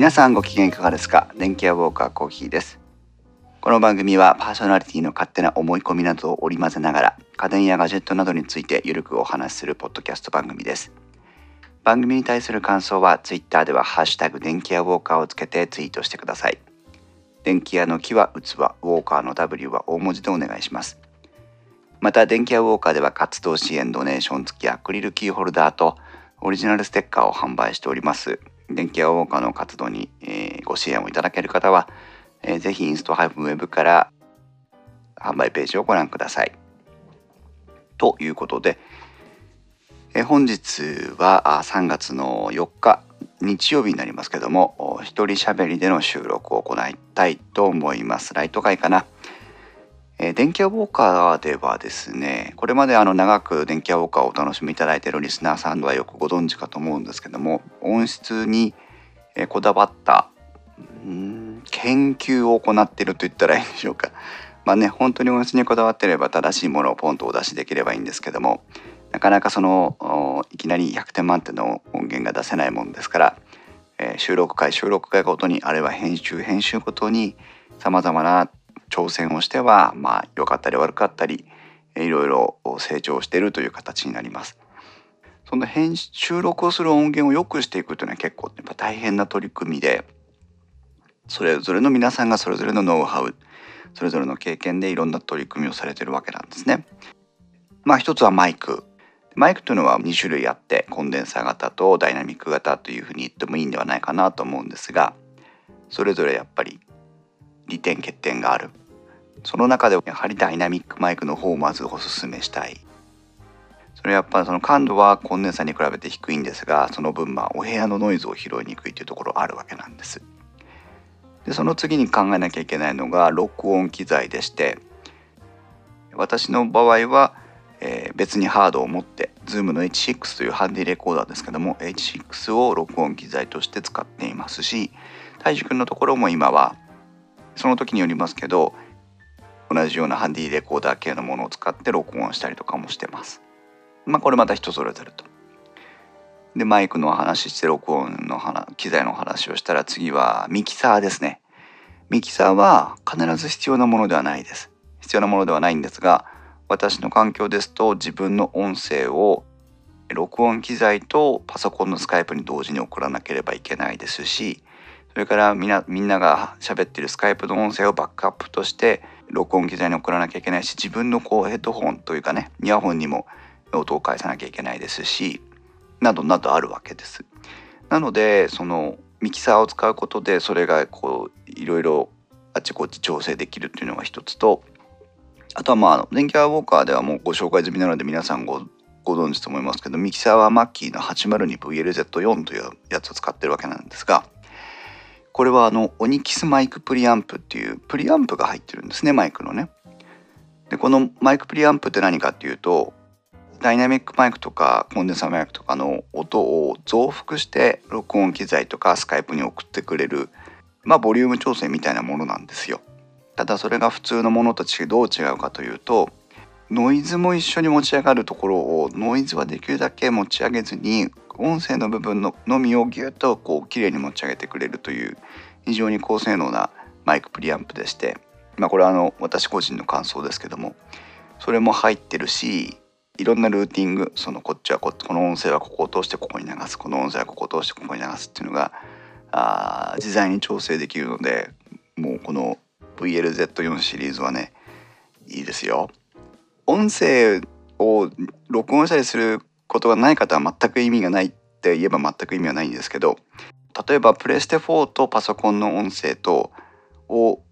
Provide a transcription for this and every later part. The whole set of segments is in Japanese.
皆さんご機嫌いかがですか？電気屋ウォーカーコーヒーです。この番組はパーソナリティの勝手な思い込みなどを織り交ぜながら家電やガジェットなどについてゆるくお話しするポッドキャスト番組です。番組に対する感想はツイッターではハッシュタグ電気屋ウォーカーをつけてツイートしてください。電気屋の木は器ウォーカーの W は大文字でお願いします。また電気屋ウォーカーでは活動支援ドネーション付きアクリルキーホルダーとオリジナルステッカーを販売しております。電気屋ウォーカーの活動に、えー、ご支援をいただける方は、えー、ぜひインストハイブウェブから販売ページをご覧ください。ということで、えー、本日は3月の4日日曜日になりますけども一人喋りでの収録を行いたいと思います。ライト会かな。えー、電気屋ウォーカーではですねこれまであの長く電気屋ウォーカーをお楽しみいただいているリスナーさんはよくご存知かと思うんですけども音質にこだわった研究を行っていると言ったらいいんでしょうか。まあね本当に音質にこだわってれば正しいものをポンとお出しできればいいんですけどもなかなかそのいきなり100点満点の音源が出せないもんですから、えー、収録回収録回ごとにあるいは編集編集ごとにさまざまな挑戦をしてはまあ良かったり悪かったりいろいろ成長しているという形になります。その編収録をする音源を良くしていくというのは結構やっぱ大変な取り組みでそれぞれの皆さんがそれぞれのノウハウそれぞれの経験でいろんな取り組みをされてるわけなんですね。まあ一つはマイク。マイクというのは2種類あってコンデンサー型とダイナミック型というふうに言ってもいいんではないかなと思うんですがそれぞれやっぱり利点欠点があるその中でやはりダイナミックマイクの方をまずおすすめしたい。それやっぱその感度はコンデンサーに比べて低いんですがその分まあお部屋のノイズを拾いにくいというところあるわけなんです。でその次に考えなきゃいけないのが録音機材でして私の場合は、えー、別にハードを持って Zoom の H6 というハンディレコーダーですけども H6 を録音機材として使っていますし大樹くんのところも今はその時によりますけど同じようなハンディレコーダー系のものを使って録音したりとかもしてます。まあこれまた人それぞれと。でマイクの話して録音の話機材の話をしたら次はミキサーですね。ミキサーは必ず必要なものではないです。必要なものではないんですが私の環境ですと自分の音声を録音機材とパソコンのスカイプに同時に送らなければいけないですしそれからみんなみんなが喋ってるスカイプの音声をバックアップとして録音機材に送らなきゃいけないし自分のこうヘッドホンというかねイヤホンにも音を返さなきゃいけないですしなどなどあるわけです。なのでそのミキサーを使うことでそれがこういろいろあっちこっち調整できるっていうのが一つとあとはまあ電気アウォーカーではもうご紹介済みなので皆さんごご存知と思いますけどミキサーはマッキーの 802VLZ4 というやつを使ってるわけなんですがこれはあのオニキスマイクプリアンプっていうプリアンプが入ってるんですねマイクのね。でこのマイクプリアンプって何かっていうとダイナミックマイクとかコンデンサーマイクとかの音を増幅して録音機材とかスカイプに送ってくれるまあボリューム調整みたいなものなんですよ。ただそれが普通のものとどう違うかというとノイズも一緒に持ち上がるところをノイズはできるだけ持ち上げずに音声の部分ののみをギュッとこう綺麗に持ち上げてくれるという非常に高性能なマイクプリアンプでしてまあこれはあの私個人の感想ですけどもそれも入ってるしいろんなルーティングそのこっちはここの音声はここを通してここに流すこの音声はここを通してここに流すっていうのがあ自在に調整できるのでもうこの VLZ4 シリーズはねいいですよ。音声を録音したりすることがない方は全く意味がないって言えば全く意味はないんですけど例えばプレステ4とパソコンの音声とを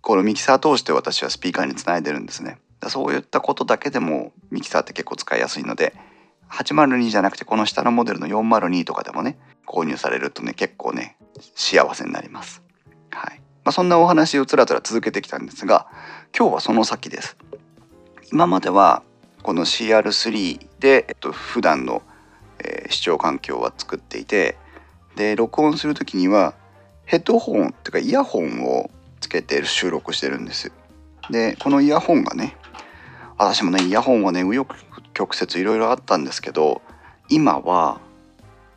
このミキサー通して私はスピーカーにつないでるんですね。そういったことだけでもミキサーって結構使いやすいので802じゃなくてこの下のモデルの402とかでもね購入されるとね結構ね幸せになります。はい。まあ、そんなお話をつらつら続けてきたんですが今日はその先です。今まではこの CR3 で、えっと、普段の、えー、視聴環境は作っていてで録音する時にはヘッドホンっていうかイヤホンをつけて収録してるんです。でこのイヤホンがね私もねイヤホンはね右翼曲折いろいろあったんですけど今は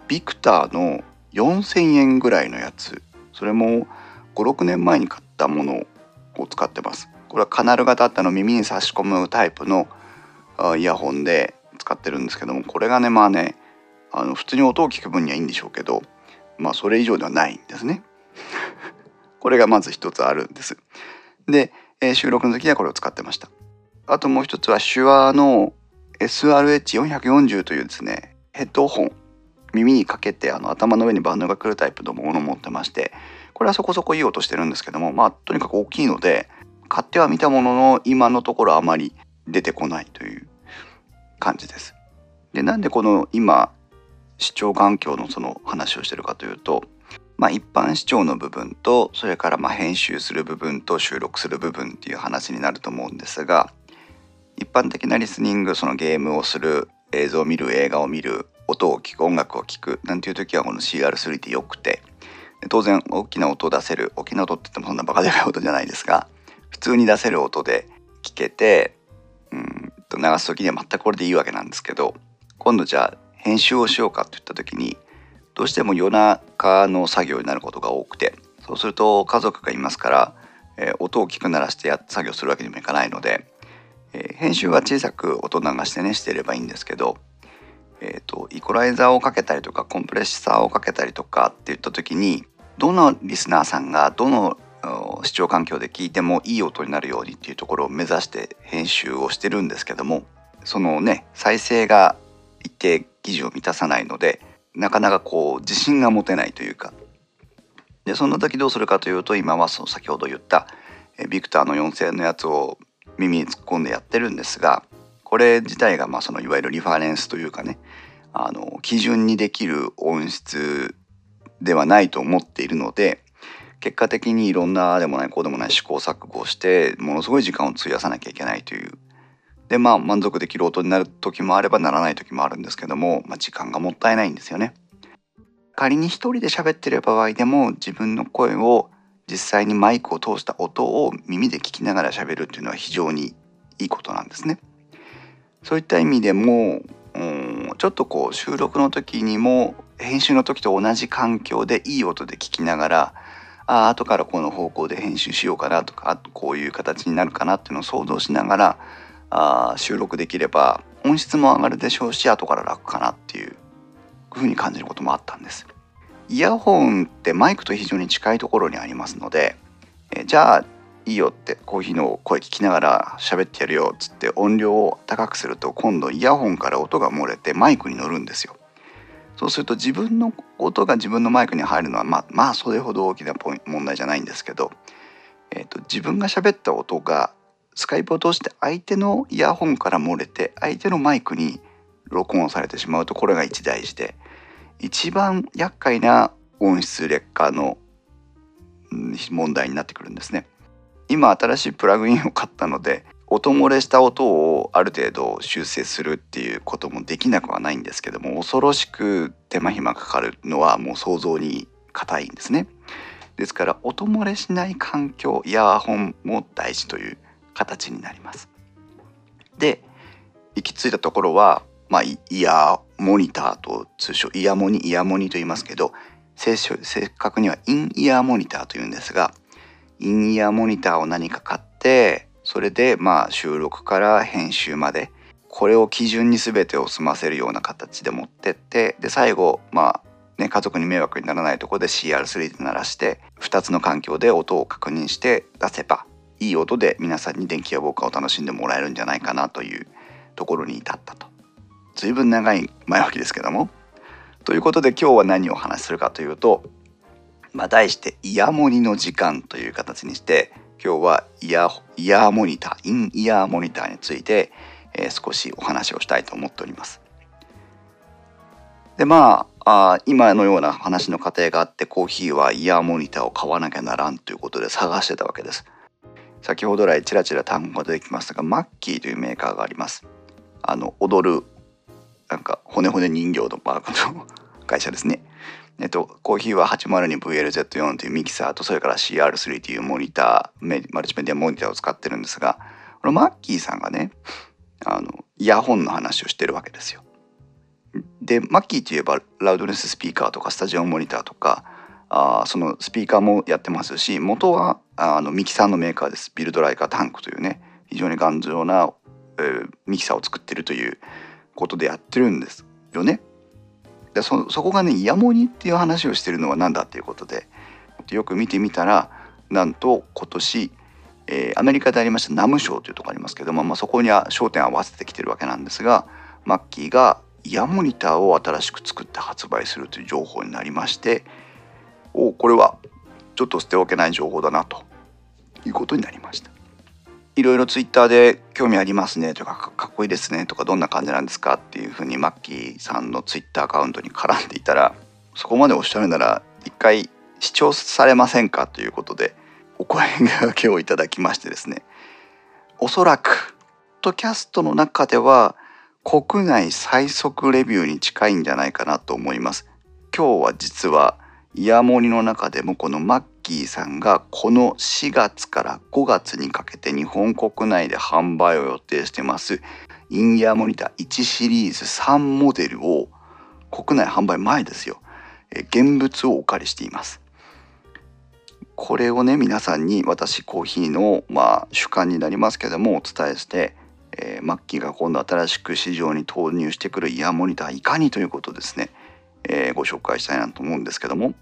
ビクターの4000円ぐらいのやつ。それも56年前に買ったものを使ってます。これはカナル型っての耳に差し込むタイプのイヤホンで使ってるんですけどもこれがねまあねあの普通に音を聞く分にはいいんでしょうけどまあそれ以上ではないんですね。これがまず一つあるんです。で、えー、収録の時はこれを使ってました。あともう一つは手話の SRH440 というですねヘッドホン耳にかけてあの頭の上にバンドが来るタイプのものを持ってましてこれはそこそこいい音してるんですけどもまあとにかく大きいので買ってはみたものの今のところあまり出てこないという感じです。でなんでこの今視聴環境のその話をしてるかというと、まあ、一般視聴の部分とそれからま編集する部分と収録する部分っていう話になると思うんですが一般的なリスニングそのゲームをする映像を見る映画を見る音を聞く音楽を聞くなんていう時はこの CR3 ってよくて当然大きな音を出せる大きな音って言ってもそんなバカでかい音じゃないですが普通に出せる音で聞けてうんと流す時には全くこれでいいわけなんですけど今度じゃあ編集をしようかといった時にどうしても夜中の作業になることが多くてそうすると家族がいますから、えー、音を聞く鳴らして作業するわけにもいかないので、えー、編集は小さく音流してねしていればいいんですけどえーと、イコライザーをかけたりとかコンプレッサーをかけたりとかっていった時にどのリスナーさんがどの視聴環境で聞いてもいい音になるようにっていうところを目指して編集をしてるんですけどもそのね再生が一定基準を満たさないのでなかなかこう自信が持てないというか。でそんな時どうするかというと今はその先ほど言ったビクターの4000のやつを耳に突っ込んでやってるんですがこれ自体がまあそのいわゆるリファレンスというかねあの基準にできる音質ではないと思っているので結果的にいろんなでもないこうでもない試行錯誤をしてものすごい時間を費やさなきゃいけないというでまあ満足できる音になる時もあればならない時もあるんですけども、まあ、時間がもったいないんですよね。仮に一人で喋ってる場合でも自分の声を実際にマイクを通した音を耳で聞きながら喋るっていうのは非常にいいことなんですね。そういった意味でも、うん、ちょっとこう収録の時にも編集の時と同じ環境でいい音で聞きながらあ後からこの方向で編集しようかなとかこういう形になるかなっていうのを想像しながらあ収録できれば音質も上がるでしょうし後から楽かなっていうふうに感じることもあったんです。イヤホンってマイクと非常に近いところにありますのでえじゃあいいよってコーヒーの声聞きながら喋ってやるよっつって音量を高くすると今度イヤホンから音が漏れてマイクに乗るんですよ。そうすると自分の音が自分のマイクに入るのはまあまあそれほど大きな問題じゃないんですけど、えーと、自分が喋った音がスカイプを通して相手のイヤホンから漏れて相手のマイクに録音されてしまうとこれが一大事で一番厄介な音質劣化の問題になってくるんですね。今新しいプラグインを買ったので音漏れした音をある程度修正するっていうこともできなくはないんですけども恐ろしく手間暇かかるのはもう想像に難いんですね。ですから音漏れしない環境イヤホンも大事という形になります。で行き着いたところは、まあ、イヤーモニターと通称イヤモニイヤモニと言いますけど正確にはインイヤーモニターというんですがインイヤーモニターを何か買ってそれでまあ収録から編集までこれを基準に全てを済ませるような形で持ってってで最後まあね家族に迷惑にならないとこで CR3 で鳴らして2つの環境で音を確認して出せばいい音で皆さんに電気やウォーカーを楽しんでもらえるんじゃないかなというところに至ったと。随分長い前置きですけども。ということで今日は何をお話しするかというとまあ、題してイヤモニの時間という形にして今日はイヤイヤーモニターインイヤーモニターについて、えー、少しお話をしたいと思っております。でまああ今のような話の過程があってコーヒーはイヤーモニターを買わなきゃならんということで探してたわけです。先ほど来ちらちら単語が出てきましたがマッキーというメーカーがあります。あの踊るなんか骨骨人形のマークの会社ですね。えっと、コーヒーは 802VLZ4 というミキサーとそれから CR3 というモニターマルチメディアモニターを使ってるんですがこのマッキーさんがねあのイヤホンの話をしてるわけですよ。でマッキーといえばラウドネススピーカーとかスタジオモニターとかあそのスピーカーもやってますし元はあのミキサーのメーカーですビルドライカータンクというね非常に頑丈な、えー、ミキサーを作ってるということでやってるんですよね。でそそこがねイヤモニっていう話をしてるのは何だっていうことでよく見てみたらなんと今年、えー、アメリカでありましたナム賞というとこありますけども、まあ、そこには焦点を合わせてきてるわけなんですがマッキーがイヤモニターを新しく作って発売するという情報になりましておこれはちょっと捨ておけない情報だなということになりました。いろいろツイッターで興味ありますねとかかっこいいですねとかどんな感じなんですかっていうふうにマッキーさんのツイッターアカウントに絡んでいたらそこまでおっしゃるなら一回視聴されませんかということでお声がけをいただきましてですね おそらくポッドキャストの中では国内最速レビューに近いんじゃないかなと思います。今日は実はイヤモニの中でもこのマッキーさんがこの4月から5月にかけて日本国内で販売を予定してます。インイヤーモニター1シリーズ3モデルを国内販売前ですよ。現物をお借りしています。これをね皆さんに私コーヒーのまあ主観になりますけどもお伝えして、えー、マッキーが今度新しく市場に投入してくるイヤーモニターいかにということですね、えー、ご紹介したいなと思うんですけども。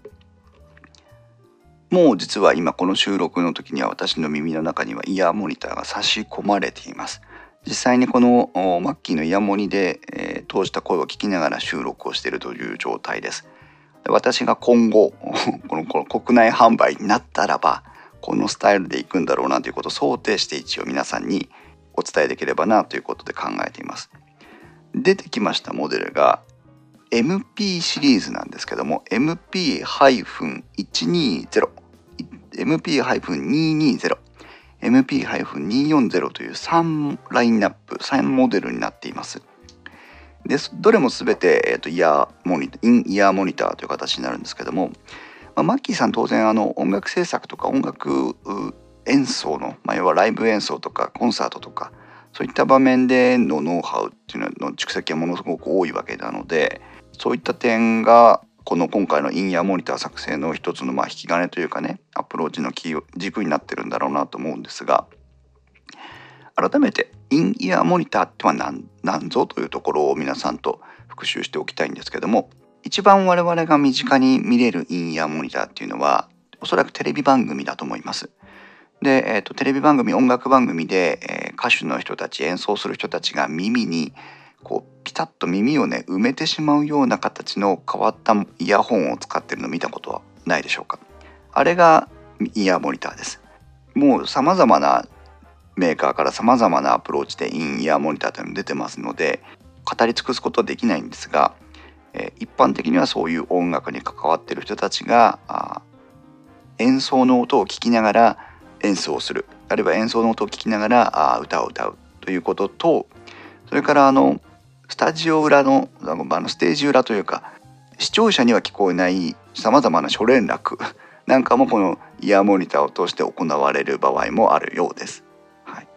もう実は今この収録の時には私の耳の中にはイヤーモニターが差し込まれています。実際にこのマッキーのイヤモニで、えー、通した声を聞きながら収録をしているという状態です。私が今後 このこの国内販売になったらばこのスタイルでいくんだろうなということを想定して一応皆さんにお伝えできればなということで考えています。出てきましたモデルが MP シリーズなんですけども MP-120 MP-220 MP-240 という3ラインナップ3モデルになっています。でどれも全て、えーと、イヤーモニインイヤーモニターという形になるんですけども、まあ、マッキーさん当然あの音楽制作とか音楽演奏の、まあ、要はライブ演奏とかコンサートとかそういった場面でのノウハウっていうのの蓄積はものすごく多いわけなのでそういった点がこの今回のインヤーモニター作成の一つのま引き金というかねアプローチのキー軸になってるんだろうなと思うんですが改めてインイヤーモニターっては何何ぞというところを皆さんと復習しておきたいんですけども一番我々が身近に見れるインイヤーモニターっていうのはおそらくテレビ番組だと思います。で、えーと、テレビ番組音楽番組で、えー、歌手の人たち演奏する人たちが耳にこうピタッと耳をね埋めてしまうような形の変わったイヤホンを使ってるの見たことはないでしょうか？あれがイヤーモニターです。もう様々なメーカーから様々なアプローチでインイヤーモニターというの出てますので語り尽くすことはできないんですが、えー、一般的にはそういう音楽に関わってる人たちが演奏の音を聞きながら演奏をする。あるいは演奏の音を聞きながらあ歌を歌うということとそれからあのスタジオ裏のあのステージ裏というか視聴者には聞こえないさまざまな諸連絡 なんかもこのイヤーモニターを通して行われる場合もあるようです。はい、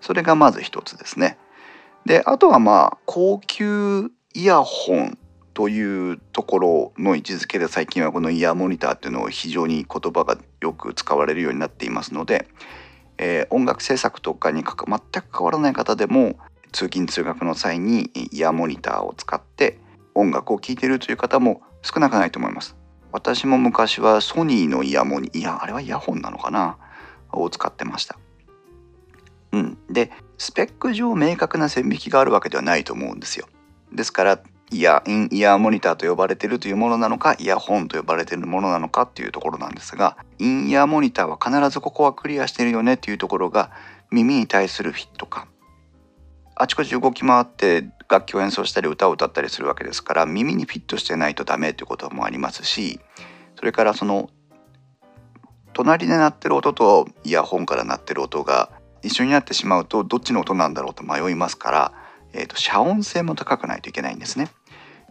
それがまず一つですね。であとはまあ高級イヤホンというところの位置づけで最近はこのイヤーモニターっていうのを非常に言葉がよく使われるようになっていますので、えー、音楽制作とかに全く変わらない方でも通勤通学の際にイヤーモニターを使って音楽を聴いてるという方も少なくないと思います。私も昔はソニーのイヤモニいやあれはイヤホンなのかなを使ってました。うん、でスペック上明確な線引きがあるわけではないと思うんですよ。ですからイヤインイヤーモニターと呼ばれてるというものなのかイヤホンと呼ばれてるものなのかっていうところなんですがインイヤーモニターは必ずここはクリアしてるよねっていうところが耳に対するフィット感あちこち動き回って楽器を演奏したり歌を歌ったりするわけですから耳にフィットしてないとダメということもありますしそれからその隣で鳴ってる音とイヤホンから鳴ってる音が一緒になってしまうとどっちの音なんだろうと迷いますから、えーと、遮音性も高くないといけないんですね。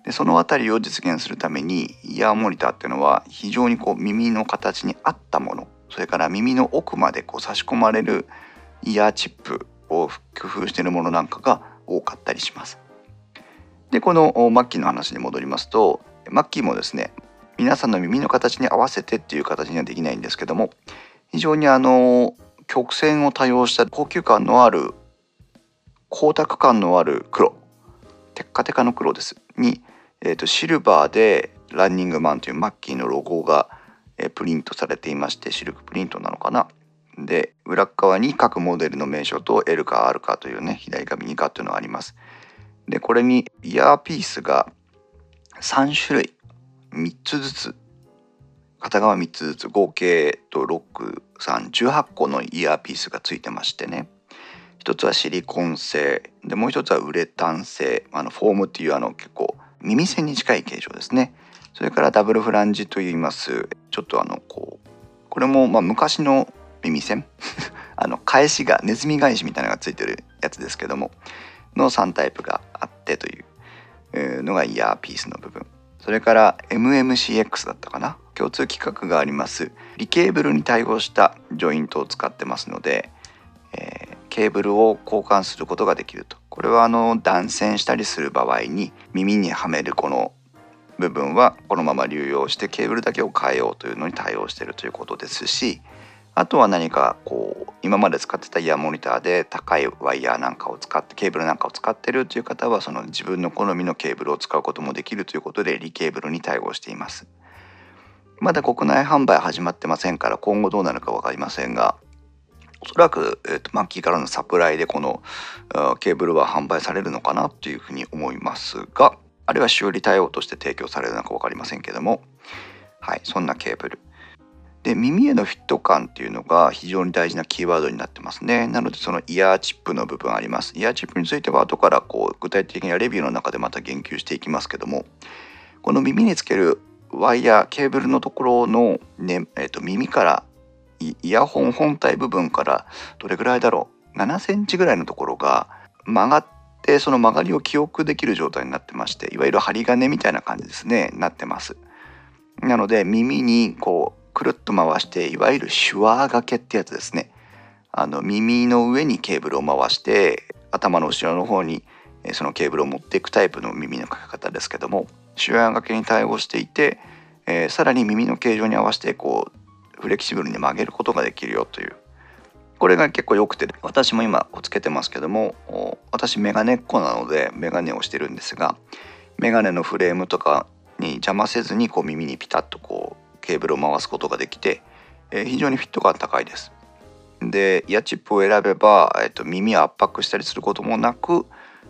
でその辺りを実現するためにイヤーモニターっていうのは非常にこう耳の形に合ったものそれから耳の奥までこう差し込まれるイヤーチップを工夫しているものなんかが多かったりします。でこのマッキーの話に戻りますとマッキーもですね皆さんの耳の形に合わせてっていう形にはできないんですけども非常にあの曲線を多用した高級感のある光沢感のある黒テッカテカの黒ですに、えーと、シルバーでランニングマンというマッキーのロゴが、え、プリントされていましてシルクプリントなのかなで裏側に各モデルの名称と L か R かというね左か右かというのがあります。でこれにイヤーピースが3種類3つずつ片側3つずつ合計と6318個のイヤーピースがついてましてね。一つはシリコン製でもう一つはウレタン製。あのフォームっていうあの結構耳栓に近い形状ですね。それからダブルフランジといいます。ちょっとあのこうこれもま昔の耳栓？あの返しがネズミ返しみたいなのがついてるやつですけどもの3タイプがあってというのがイヤーピースの部分。それから MMCX だったかな？共通規格があります。リケーブルに対応したジョイントを使ってますので、えー、ケーブルを交換することができると。これはあの断線したりする場合に耳にはめるこの部分はこのまま流用してケーブルだけを変えようというのに対応しているということですしあとは何かこう今まで使ってたイヤーモニターで高いワイヤーなんかを使ってケーブルなんかを使ってるという方はその自分の好みのケーブルを使うこともできるということでリケーブルに対応しています。まだ国内販売始まってませんから今後どうなるか分かりませんがおそらく、えーと、マッキーからのサプライでこのケーブルは販売されるのかなというふうに思いますがあるいは修理対応として提供されるのか分かりませんけどもはいそんなケーブル。で耳へのフィット感っていうのが非常に大事なキーワードになってますね。なのでそのイヤーチップの部分あります。イヤーチップについては後からこう具体的なレビューの中でまた言及していきますけどもこの耳につけるワイヤーケーブルのところの、ねえー、と耳からイヤホン本体部分からどれぐらいだろう。7センチぐらいのところが曲がってその曲がりを記憶できる状態になってましていわゆる針金みたいな感じですね。なってます。なので耳にこうくるっと回していわゆる手話掛けってやつですね。あの耳の上にケーブルを回して頭の後ろの方にそのケーブルを持っていくタイプの耳のかけ方ですけども手話掛けに対応していて、えー、さらに耳の形状に合わせてこうフレキシブルに曲げることができるよという。これが結構良くて私も今つけてますけども私メガネっ子なのでメガネをしてるんですがメガネのフレームとかに邪魔せずにこう耳にピタッとこうケーブルを回すことができて、えー、非常にフィット感高いです。でイヤチップを選べば、えーと、耳を圧迫したりすることもなく、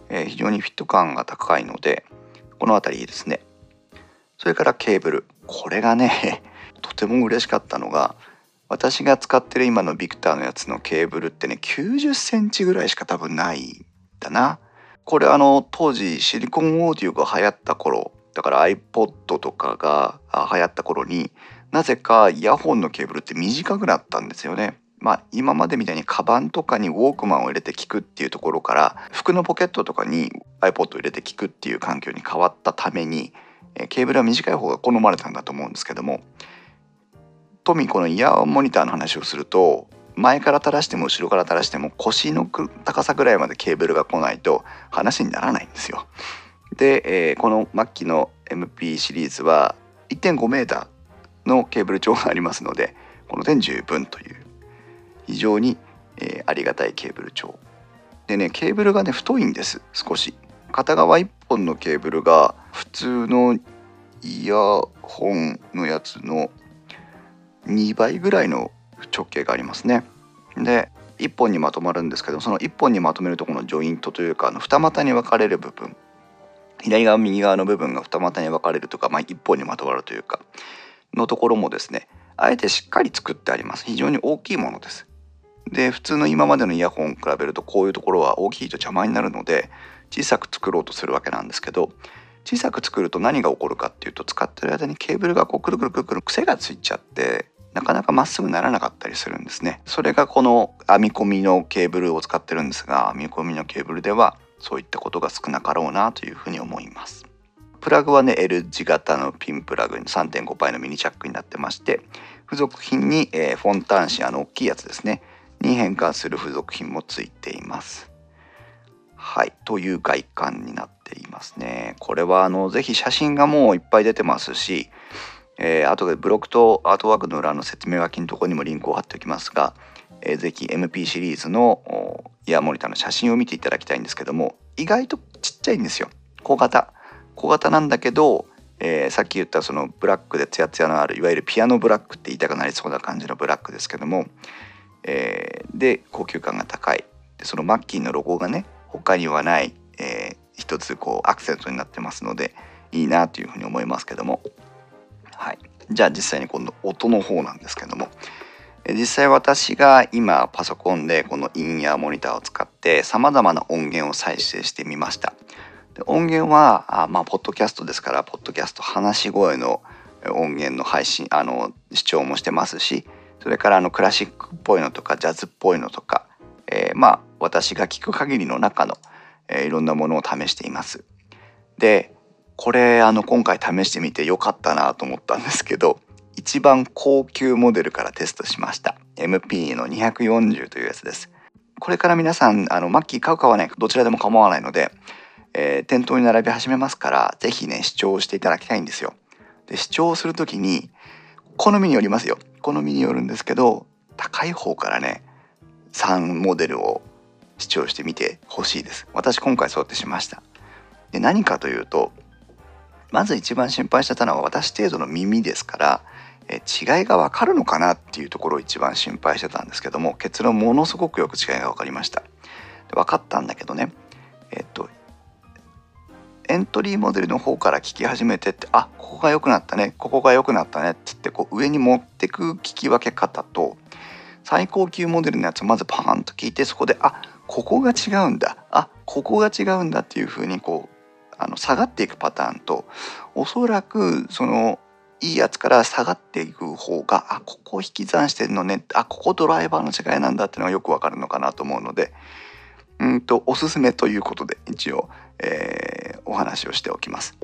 えー、非常にフィット感が高いのでこの辺りいいですね。それからケーブルこれがね とても嬉しかったのが私が使ってる今のビクターのやつのケーブルってね90センチぐらいしか多分ないんだな。これあの当時シリコンオーディオが流行った頃だから iPod とかが流行った頃になぜかイヤホンのケーブルって短くなったんですよね。まあ、今までみたいにカバンとかにウォークマンを入れて聞くっていうところから服のポケットとかに iPod を入れて聞くっていう環境に変わったためにケーブルは短い方が好まれたんだと思うんですけどもトミーこのイヤーモニターの話をすると前から垂らしても後ろから垂らしても腰の高さぐらいまでケーブルが来ないと話にならないんですよ。で、えー、この末期の MP シリーズは 1.5m のケーブル長がありますのでこの点十分という。非常に、えー、ありがたいケーブル長でねケーブルがね太いんです少し。片側1本のケーブルが普通のイヤホンのやつの2倍ぐらいの直径がありますね。で1本にまとまるんですけどその1本にまとめるとこのジョイントというかあの二股に分かれる部分。左側右側の部分が二股に分かれるとか、まあ、一本にまとまるというか。のところもですねあえてしっかり作ってあります。非常に大きいものです。で普通の今までのイヤホン比べるとこういうところは大きいと邪魔になるので小さく作ろうとするわけなんですけど小さく作ると何が起こるかっていうと使ってる間にケーブルがこうくるくるくるくる癖がついちゃってなかなかまっすぐならなかったりするんですね。それがこの編み込みのケーブルを使ってるんですが編み込みのケーブルではそういったことが少なかろうなというふうに思います。プラグはね L 字型のピンプラグに3.5倍のミニチャックになってまして付属品に、えー、フォンタン紙あの大きいやつですね。に変換する付属品もついています。はい。という外観になっていますね。これはあのぜひ写真がもういっぱい出てますしえー、後でブログとアートワークの裏の説明書きのところにもリンクを貼っておきますが、えー、ぜひ MP シリーズのイヤーモニターの写真を見ていただきたいんですけども意外とちっちゃいんですよ。小型。小型なんだけど、えー、さっき言ったそのブラックでツヤツヤのあるいわゆるピアノブラックって言いたくなりそうな感じのブラックですけども、えー、で高級感が高い。でそのマッキーのロゴがね他にはない、えー、一つこうアクセントになってますのでいいなというふうに思いますけども。はい。じゃあ実際に今度音の方なんですけども。実際私が今パソコンでこのインヤーモニターを使ってさまざまな音源を再生してみました。で音源はあまあポッドキャストですからポッドキャスト話し声の音源の配信あの視聴もしてますしそれからあのクラシックっぽいのとかジャズっぽいのとか、えー、まあ私が聞く限りの中の、えー、いろんなものを試しています。でこれあの今回試してみてよかったなと思ったんですけど一番高級モデルからテストしました。MP の240というやつです。これから皆さんあのマッキー買う買わないどちらでも構わないので、えー、店頭に並び始めますから是非ね視聴していただきたいんですよ。で視聴する時に好みによりますよ。好みによるんですけど高い方からね3モデルを視聴してみてほしいです。私今回そうやってしました。で何かというとまず一番心配してたのは私程度の耳ですからえ違いが分かるのかなっていうところを一番心配してたんですけども結論ものすごくよく違いが分かりました。で分かったんだけどねえっとエントリーモデルの方から聞き始めてってあここが良くなったねここが良くなったねって言ってこう上に持ってく聞き分け方と最高級モデルのやつをまずパーンと聞いてそこであここが違うんだあここが違うんだっていう風にこうあの下がっていくパターンとおそらくそのいいやつから下がっていく方があここ引き算してんのねあここドライバーの違いなんだっていうのがよくわかるのかなと思うのでうんとおすすめということで一応、えー、お話をしておきます。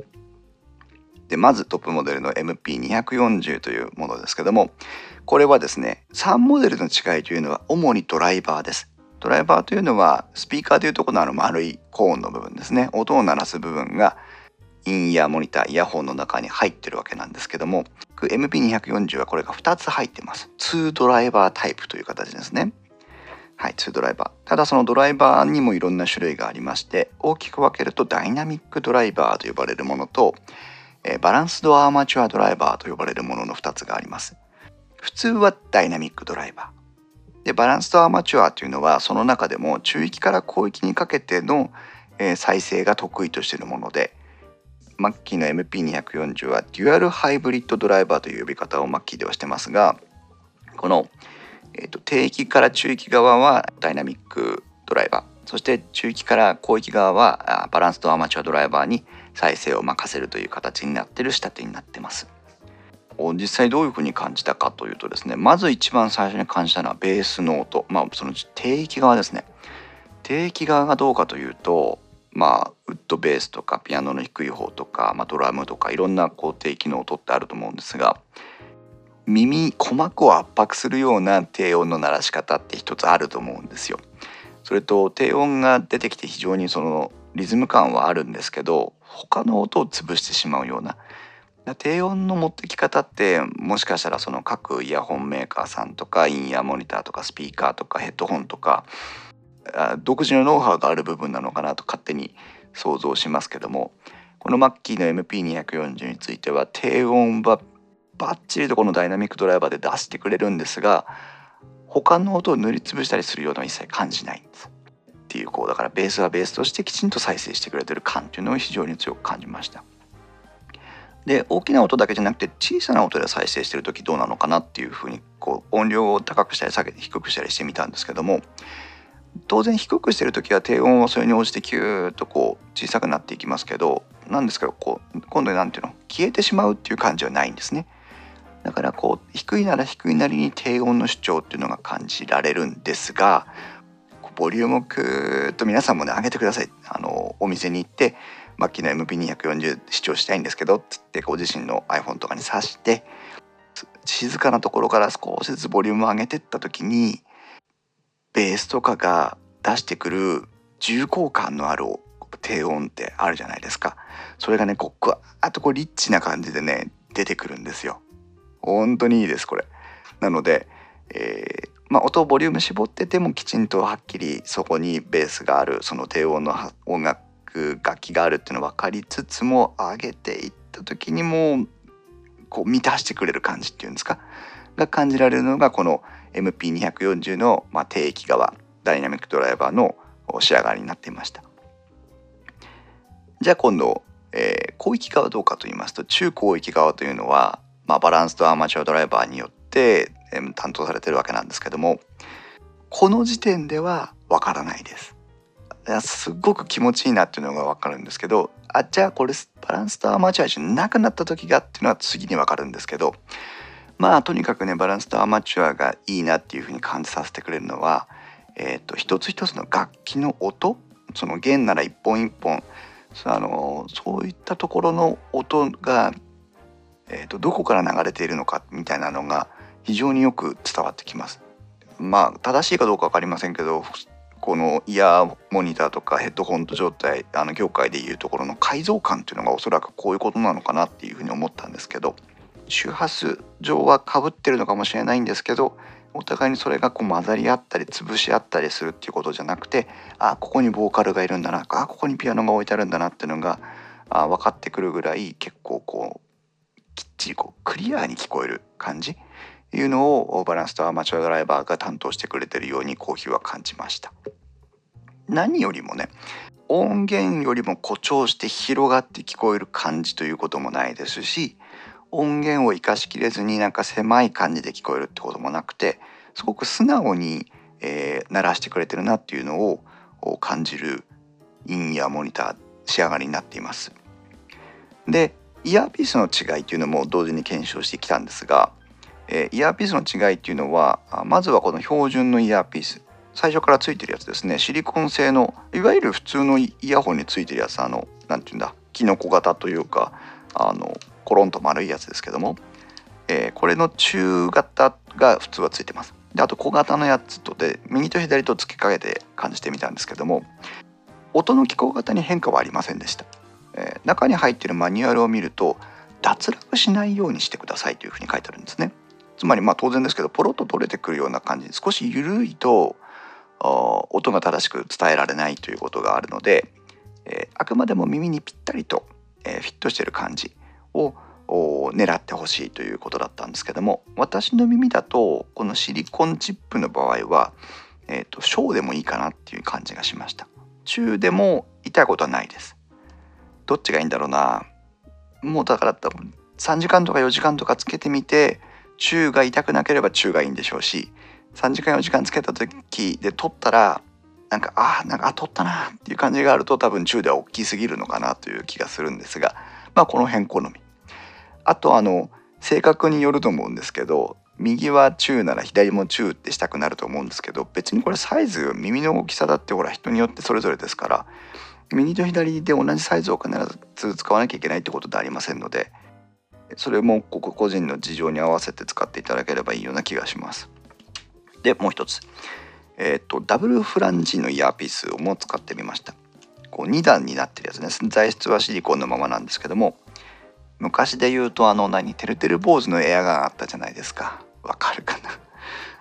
でまずトップモデルの MP240 というものですけどもこれはですね3モデルの違いというのは主にドライバーです。ドライバーというのはスピーカーというところのあの丸いコーンの部分ですね音を鳴らす部分がインイヤーモニターイヤホンの中に入ってるわけなんですけども MP240 はこれが2つ入ってます2ドライバータイプという形ですねはい2ドライバー。ただそのドライバーにもいろんな種類がありまして大きく分けるとダイナミックドライバーと呼ばれるものと、えバランスドアーマチュアドライバーと呼ばれるものの2つがあります。普通はダイナミックドライバー。でバランスドアーマチュアというのはその中でも中域から広域にかけての、え再生が得意としているものでマッキーの MP240 はデュアルハイブリッドドライバーという呼び方をマッキーではしてますがこの、えーと、低域から中域側はダイナミックドライバー。そして中域から広域側はバランスとアマチュアドライバーに再生を任せるという形になってる仕立てになってます。実際どういうふうに感じたかというとですねまず一番最初に感じたのはベースの音まあその低域側ですね。低域側がどうかというとまあ、ウッドベースとかピアノの低い方とか、まあ、ドラムとかいろんなこう低機能音ってあると思うんですが耳鼓膜を圧迫するような低音の鳴らし方って一つあると思うんですよ。それと低音が出てきて非常にそのリズム感はあるんですけど他の音を潰してしまうような低音の持ってき方ってもしかしたらその各イヤホンメーカーさんとかインヤーモニターとかスピーカーとかヘッドホンとか独自のノウハウがある部分なのかなと勝手に想像しますけどもこのマッキーの MP240 については低音はバッチリとこのダイナミックドライバーで出してくれるんですが他の音を塗りつぶしたりするようなは一切感じないんですっていうこうだからベースはベースとしてきちんと再生してくれてる感っていうのを非常に強く感じましたで大きな音だけじゃなくて小さな音で再生してる時どうなのかなっていうふうにこう音量を高くしたり下げて低くしたりしてみたんですけども当然低くしてる時は低音はそれに応じてキューッとこう小さくなっていきますけどなんですけどこう今度何ていうの消えてしまうっていう感じはないんですね。だからこう低いなら低いなりに低音の主張っていうのが感じられるんですがボリュームをクーッと皆さんもね上げてください。あのお店に行ってマッキーの MP240 視聴したいんですけどっつってご自身の iPhone とかに挿して静かなところから少しずつボリュームを上げてった時にベースとかが出してくる重厚感のある低音ってあるじゃないですか。それがねこうグワーッとこうリッチな感じでね出てくるんですよ。本当にいいですこれ。なので、えー、まあ、音をボリューム絞っててもきちんとはっきりそこにベースがあるその低音の音楽楽器があるっていうの分かりつつも上げていった時にもこう満たしてくれる感じっていうんですか？が感じられるのがこの MP240 の、まあ、低域側ダイナミックドライバーの仕上がりになっていました。じゃあ今度、えー、広域側どうかと言いますと中広域側というのは、まあ、バランスとアマチュアドライバーによって、担当されてるわけなんですけどもこの時点ではわからないです。すごく気持ちいいなっていうのがわかるんですけどあじゃあこれバランスとアマチュアじゃなくなった時がっていうのは次にわかるんですけどまあとにかくねバランスとアマチュアがいいなっていうふうに感じさせてくれるのは、えーと、一つ一つの楽器の音その弦なら一本一本あのそういったところの音が、えーと、どこから流れているのかみたいなのが非常によく伝わってきます。まあ正しいかどうか分かりませんけどこのイヤーモニターとかヘッドホンと状態あの業界でいうところの改造感っていうのがおそらくこういうことなのかなっていうふうに思ったんですけど周波数上はかぶってるのかもしれないんですけどお互いにそれがこう混ざり合ったり潰し合ったりするっていうことじゃなくてあここにボーカルがいるんだなあここにピアノが置いてあるんだなっていうのがあ分かってくるぐらい結構こうきっちりこうクリアに聞こえる感じ？いうのをバランスとアマチュアドライバーが担当してくれてるようにコーヒーは感じました。何よりもね音源よりも誇張して広がって聞こえる感じということもないですし音源を生かしきれずになんか狭い感じで聞こえるってこともなくてすごく素直に、えー、鳴らしてくれてるなっていうのを感じるインイヤーモニター仕上がりになっています。でイヤーピースの違いっていうのも同時に検証してきたんですが、えー、イヤーピースの違いっていうのはまずはこの標準のイヤーピース。最初からついてるやつですね。シリコン製のいわゆる普通のイヤホンについてるやつあの何て言うんだキノコ型というかあのコロンと丸いやつですけども、えー、これの中型が普通はついてます。であと小型のやつとで右と左と付け替えて感じてみたんですけども音の機構型に変化はありませんでした、えー、中に入ってるマニュアルを見ると脱落しないようにしてくださいというふうに書いてあるんですね。つまりまあ当然ですけどポロッと取れてくるような感じ少し緩いと音が正しく伝えられないということがあるので、えー、あくまでも耳にぴったりと、えー、フィットしてる感じを狙ってほしいということだったんですけども私の耳だとこのシリコンチップの場合は、えーと、小でもいいかなっていう感じがしました。中でも痛いことはないです。どっちがいいんだろうな。もうだから多分3時間とか4時間とかつけてみて中が痛くなければ中がいいんでしょうし3時間4時間つけた時で撮ったらなんかあなんかあ撮ったなっていう感じがあると多分中では大きすぎるのかなという気がするんですがまあこの辺好み。あとあの性格によると思うんですけど右は中なら左も中ってしたくなると思うんですけど別にこれサイズ耳の大きさだってほら人によってそれぞれですから右と左で同じサイズを必ず使わなきゃいけないってことではありませんのでそれもここ個人の事情に合わせて使っていただければいいような気がします。でもう一つ、えーと、ダブルフランジのイヤーピースも使ってみました。こう2段になってるやつね。材質はシリコンのままなんですけども昔で言うとあの何てるてる坊主のエアガンあったじゃないですか。わかるかな？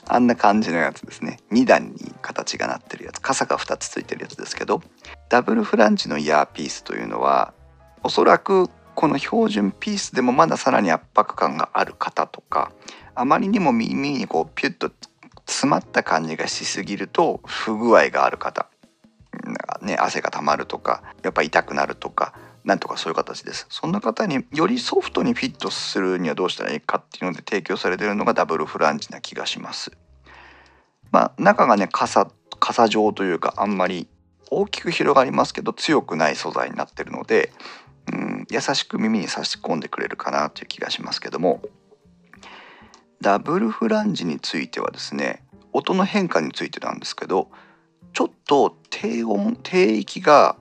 あんな感じのやつですね。2段に形がなってるやつ。傘が2つついてるやつですけど。ダブルフランジのイヤーピースというのはおそらくこの標準ピースでもまださらに圧迫感がある方とかあまりにも耳にこうピュッと詰まった感じがしすぎると不具合がある方。ね、汗が溜まるとかやっぱ痛くなるとかなんとかそういう形です。そんな方によりソフトにフィットするにはどうしたらいいかっていうので提供されてるのがダブルフランジな気がします。まあ中がね傘傘状というかあんまり大きく広がりますけど強くない素材になってるので、うん、優しく耳に差し込んでくれるかなという気がしますけども。ダブルフランジについてはですね音の変化についてなんですけどちょっと低音低域が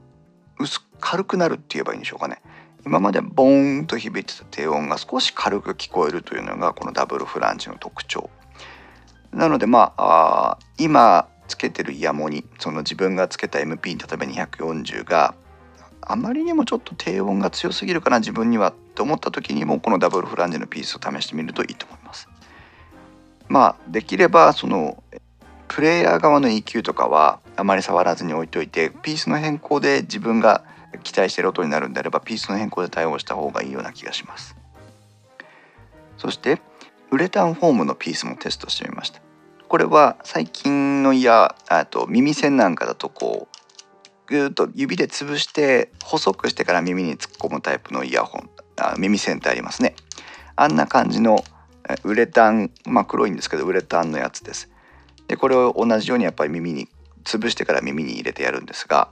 薄軽くなるって言えばいいんでしょうかね今までボーンと響いてた低音が少し軽く聞こえるというのがこのダブルフランジの特徴なのでまあ今つけてるイヤモニその自分がつけた MP 例えば240があまりにもちょっと低音が強すぎるかな自分にはって思った時にもこのダブルフランジのピースを試してみるといいと思います。まあできればそのプレイヤー側の EQ とかはあまり触らずに置いといてピースの変更で自分が期待している音になるんであればピースの変更で対応した方がいいような気がします。そしてウレタンフォームのピースもテストしてみました。これは最近のイヤーと耳栓なんかだとこうぐーっと指で潰して細くしてから耳に突っ込むタイプのイヤホンあ耳栓ってありますね。あんな感じのウレタンまあ黒いんですけどウレタンのやつです。でこれを同じようにやっぱり耳に潰してから耳に入れてやるんですが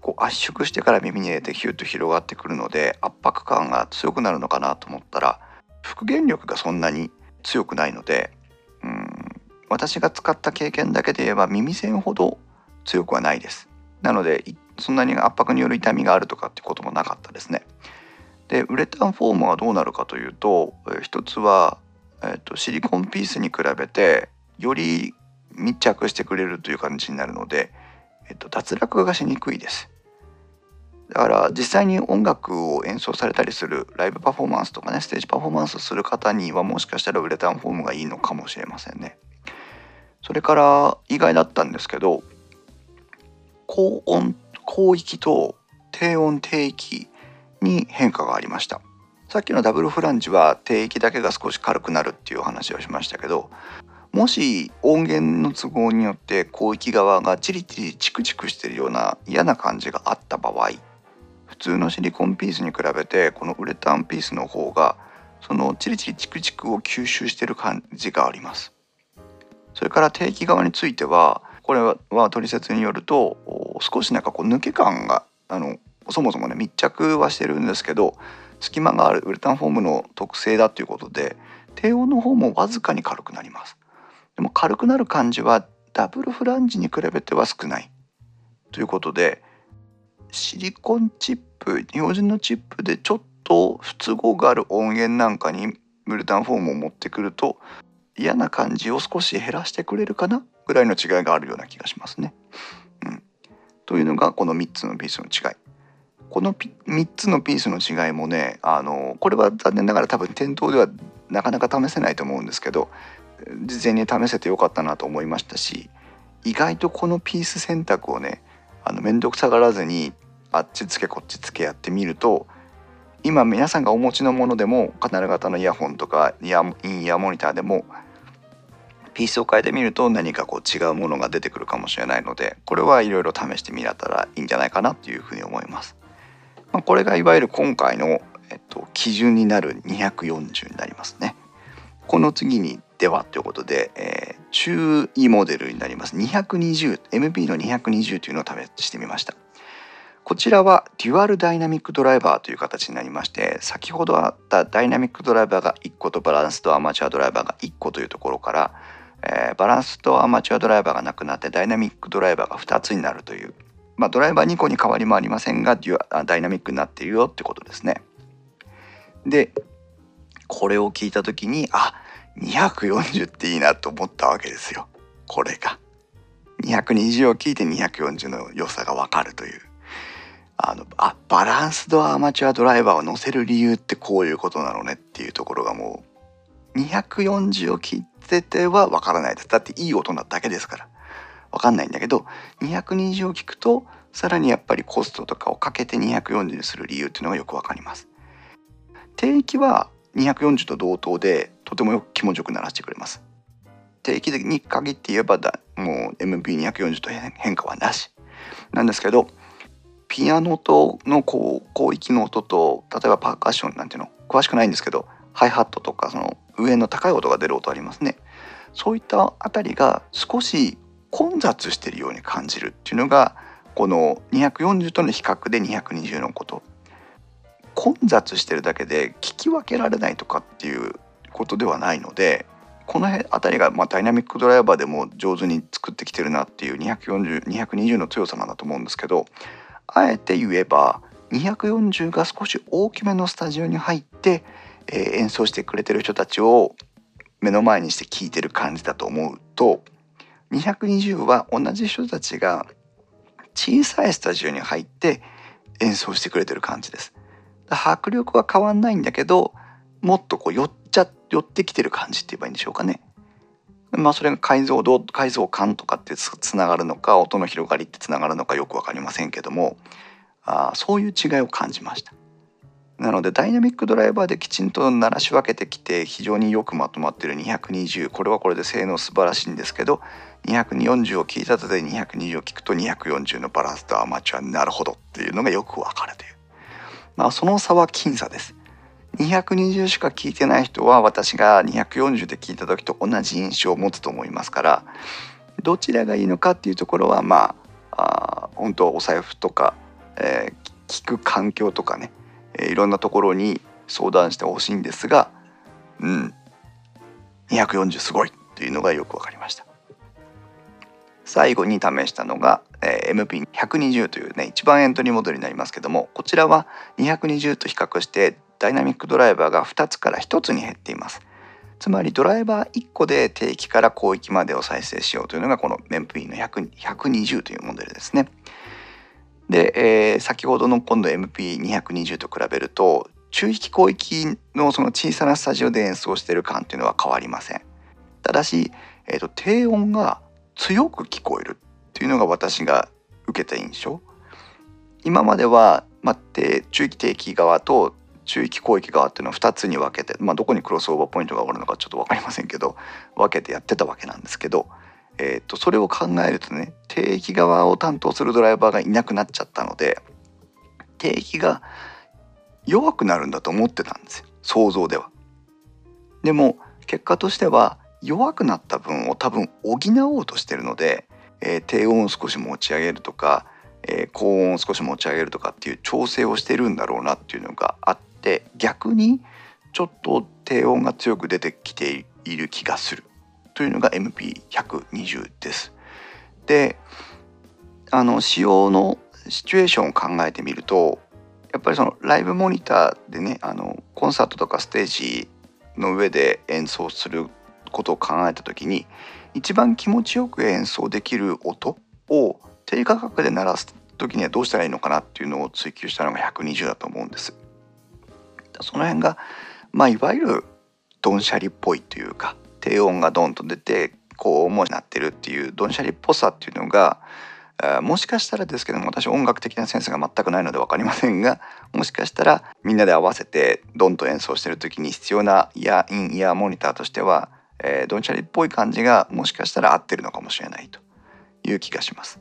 こう圧縮してから耳に入れてヒュッと広がってくるので圧迫感が強くなるのかなと思ったら復元力がそんなに強くないのでうん私が使った経験だけで言えば耳栓ほど強くはないです。なのでそんなに圧迫による痛みがあるとかってこともなかったですね。でウレタンフォームはどうなるかというと、え一つは、えーと、シリコンピースに比べてより密着してくれるという感じになるので、えーと脱落がしにくいですだから実際に音楽を演奏されたりするライブパフォーマンスとかねステージパフォーマンスする方にはもしかしたらウレタンフォームがいいのかもしれませんね。それから意外だったんですけど高音高域と低音低域に変化がありましたさっきのダブルフランジは低域だけが少し軽くなるっていうお話をしましたけどもし音源の都合によって広域側がチリチリチクチクしてるような嫌な感じがあった場合普通のシリコンピースに比べてこのウレタンピースの方がそのチリチリチクチクを吸収してる感じがあります。それから定期側についてはこれは取説によると少しなんかこう抜け感があのそもそもね密着はしてるんですけど隙間があるウレタンフォームの特性だということで低音の方もわずかに軽くなります。でも軽くなる感じはダブルフランジに比べては少ないということでシリコンチップ標準のチップでちょっと不都合がある音源なんかにムルタンフォームを持ってくると嫌な感じを少し減らしてくれるかな？ぐらいの違いがあるような気がしますね。うん、というのがこの3つのピースの違い。この3つのピースの違いもねあのこれは残念ながら多分店頭ではなかなか試せないと思うんですけど事前に試せてよかったなと思いましたし意外とこのピース選択をねあの面倒くさがらずにあっちつけこっちつけやってみると今皆さんがお持ちのものでもカナル型のイヤホンとかイヤインイヤーモニターでもピースを変えてみると何かこう違うものが出てくるかもしれないのでこれはいろいろ試してみられたらいいんじゃないかなというふうに思います。まあ、これがいわゆる今回の、えっと、基準になる240になりますね。この次にではということで、えー、中位モデルになります 220MP の220というのを試してみました。こちらはデュアルダイナミックドライバーという形になりまして先ほどあったダイナミックドライバーが1個とバランスとアマチュアドライバーが1個というところから、えー、バランスとアマチュアドライバーがなくなってダイナミックドライバーが2つになるという、まあ、ドライバー2個に変わりもありませんがデュアダイナミックになっているよってことですね。でこれを聞いた時にあ240っていいなと思ったわけですよこれが。220を聞いて240の良さがわかるという。あのあバランスドアマチュアドライバーを乗せる理由ってこういうことなのねっていうところがもう240を切っててはわからないですだっていい音なだけですからわかんないんだけど220を聞くとさらにやっぱりコストとかをかけて240にする理由っていうのがよくわかります定域は240と同等でとてもよく気持ちよく鳴らしてくれます。定期的に限って言えばだもう MP240 と変化はなし。なんですけどピアノとのこう広域の音と例えばパーカッションなんていうの詳しくないんですけどハイハットとかその上の高い音が出る音ありますね。そういったあたりが少し混雑してるように感じるっていうのがこの240との比較で220のこと。混雑してるだけで聞き分けられないとかっていうことではないのでこの辺あたりがまあダイナミックドライバーでも上手に作ってきてるなっていう240220の強さなんだと思うんですけどあえて言えば240が少し大きめのスタジオに入って、えー、演奏してくれてる人たちを目の前にして聴いてる感じだと思うと220は同じ人たちが小さいスタジオに入って演奏してくれてる感じです。迫力は変わんないんだけどもっとこう寄っちゃ寄ってきてる感じって言えばいいんでしょうかね。まあそれが解像度解像感とかってつながるのか音の広がりってつながるのかよく分かりませんけどもあそういう違いを感じました。なのでダイナミックドライバーできちんと鳴らし分けてきて非常によくまとまってる220これはこれで性能素晴らしいんですけど240を聞いた後で220を聞くと240のバランスとアマチュアになるほどっていうのがよくわかるというまあその差は僅差です。220しか聞いてない人は私が240で聞いた時と同じ印象を持つと思いますからどちらがいいのかっていうところはまああ本当お財布とか、えー、聞く環境とかね、えー、いろんなところに相談してほしいんですがうん240すごいっていうのがよく分かりました。最後に試したのが、えー、MP120 というね一番エントリーモデルになりますけどもこちらは220と比較してダイナミックドライバーが2つから1つに減っています。つまりドライバー1個で低域から広域までを再生しようというのがこの MP の120というモデルですね。で、えー、先ほどの今度 MP220 と比べると中域広域のその小さなスタジオで演奏してる感というのは変わりません。ただし、えーと、低音が強く聞こえる。っていうのが私が受けた印象今までは、まあ、中域低域側と中域広域側っていうのを2つに分けて、まあ、どこにクロスオーバーポイントがあるのかちょっと分かりませんけど分けてやってたわけなんですけど、えー、とそれを考えるとね低域側を担当するドライバーがいなくなっちゃったので低域が弱くなるんだと思ってたんですよ想像では。でも結果としては弱くなった分を多分補おうとしてるので、えー、低音を少し持ち上げるとか、えー、高音を少し持ち上げるとかっていう調整をしてるんだろうなっていうのがあって逆にちょっと低音が強く出てきている気がするというのが MP120 です。であの使用のシチュエーションを考えてみるとやっぱりそのライブモニターでねあのコンサートとかステージの上で演奏することを考えた時に一番気持ちよく演奏できる音を低価格で鳴らす時にはどうしたらいいのかなっていうのを追求したのが120だと思うんです。その辺がまあいわゆるドンシャリっぽいというか低音がドンと出て高音もなってるっていうドンシャリっぽさっていうのがもしかしたらですけども私音楽的なセンスが全くないので分かりませんがもしかしたらみんなで合わせてドンと演奏してる時に必要なイヤーインイヤーモニターとしては、えー、ドンチャリっぽい感じがもしかしたら合ってるのかもしれないという気がします。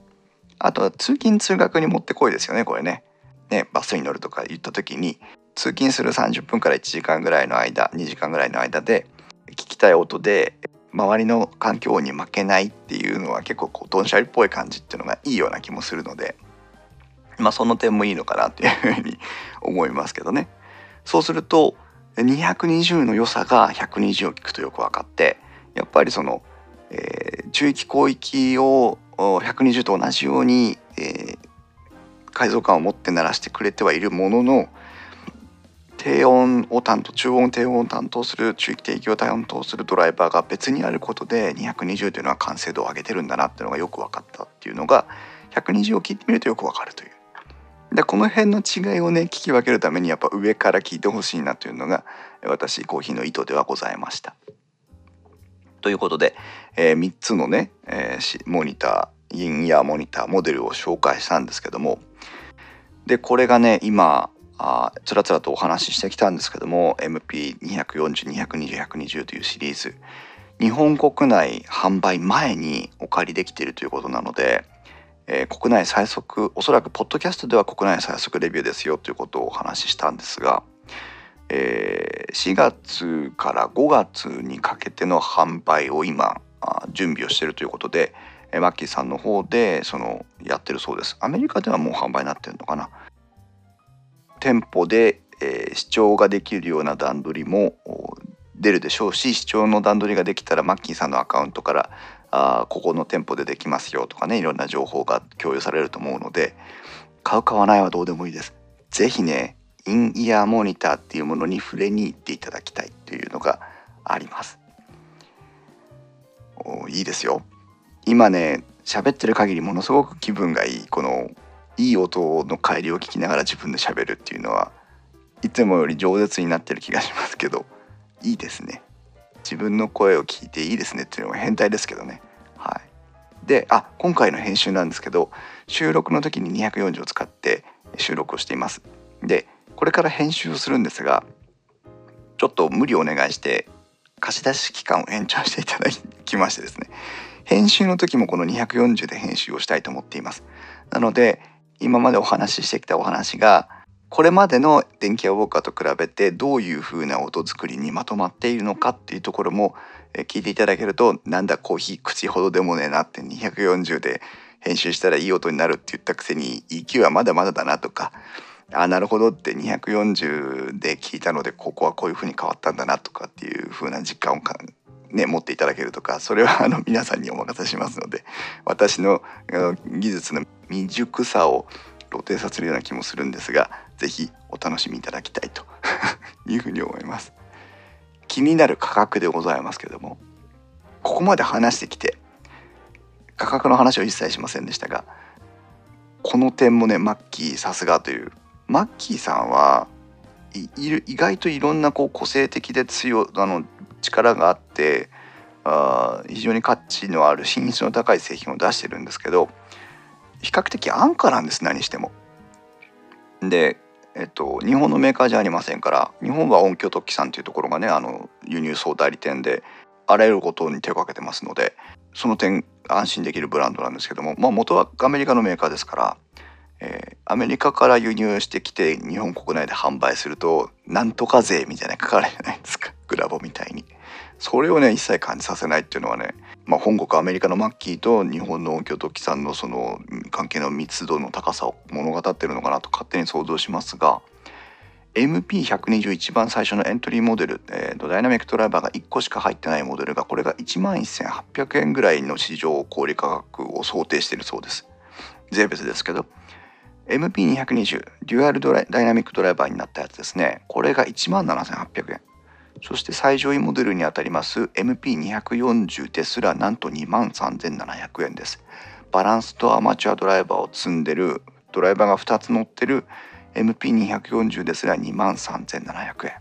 あとは通勤通学にもってこいですよねこれね。ねバスに乗るとか言った時に通勤する30分から1時間ぐらいの間2時間ぐらいの間で聞きたい音で周りの環境に負けないっていうのは結構こうドンシャリっぽい感じっていうのがいいような気もするのでまあその点もいいのかなっていうふうに思いますけどねそうすると220の良さが120を聞くとよく分かってやっぱりその、えー、中域広域を120と同じように、えー、解像感を持って鳴らしてくれてはいるものの低音を担当中音低音を担当する中域低域を担当するドライバーが別にあることで220というのは完成度を上げてるんだなっていうのがよく分かったっていうのが120を聞いてみるとよく分かるという。でこの辺の違いをね聞き分けるためにやっぱ上から聞いてほしいなというのが私コーヒーの意図ではございました。ということで、えー、3つのね、えー、モニターインイヤーモニターモデルを紹介したんですけどもでこれがね今あつらつらとお話ししてきたんですけども MP240220-120 というシリーズ日本国内販売前にお借りできているということなので、えー、国内最速おそらくポッドキャストでは国内最速レビューですよということをお話ししたんですが、えー、4月から5月にかけての販売を今準備をしているということで、えマッキーさんの方でそのやってるそうです。アメリカではもう販売になってるのかな。店舗で、えー、視聴ができるような段取りも出るでしょうし視聴の段取りができたらマッキーさんのアカウントからあここの店舗でできますよとかねいろんな情報が共有されると思うので買う買わないはどうでもいいです。是非ねインイヤーモニターっていうものに触れに行っていただきたいというのがあります。おいいですよ。今ね喋ってる限りものすごく気分がいいこのいい音の帰りを聞きながら自分で喋るっていうのはいつもより饒舌になってる気がしますけどいいですね自分の声を聞いていいですねっていうのは変態ですけどね。はい。であ今回の編集なんですけど収録の時に240を使って収録をしています。でこれから編集をするんですがちょっと無理をお願いして貸し出し期間を延長していただきましてですね。編集の時もこの240で編集をしたいと思っています。なので今までお話ししてきたお話がこれまでの電気屋ウォーカーと比べてどういう風な音作りにまとまっているのかっていうところも聞いていただけるとなんだコーヒー口ほどでもねえなって240で編集したらいい音になるって言ったくせに EQ はまだまだだなとかあなるほどって240で聞いたのでここはこういう風に変わったんだなとかっていう風な実感をね、持っていただけるとかそれはあの皆さんにお任せしますので私の技術の未熟さを露呈させるような気もするんですが是非お楽しみいただきたいと いうふうに思います。気になる価格でございますけどもここまで話してきて価格の話を一切しませんでしたがこの点もねマッキーさすがというマッキーさんはい意外といろんなこう個性的で強あの力があってあ非常に価値のある品質の高い製品を出してるんですけど比較的安価なんです何しても。で、えっと、日本のメーカーじゃありませんから日本は音響特機さんというところがねあの輸入総代理店であらゆることに手をかけてますのでその点安心できるブランドなんですけども、まあ、元はアメリカのメーカーですから、えー、アメリカから輸入してきて日本国内で販売するとなんとか税みたいな書かれるじゃないですか？グラボみたいに。それをね一切感じさせないっていうのはね、まあ、本国アメリカのマッキーと日本の音響特機さんのその関係の密度の高さを物語ってるのかなと勝手に想像しますが MP120 一番最初のエントリーモデル、えー、ダイナミックドライバーが1個しか入ってないモデルがこれが1万1800円ぐらいの市場小売価格を想定しているそうです。税別ですけど MP220 デュアルドライダイナミックドライバーになったやつですね。これが1万7800円。そして最上位モデルにあたります MP240 ですらなんと2万3700円です。バランスとアマチュアドライバーを積んでるドライバーが2つ乗ってる MP240 ですら2万3700円。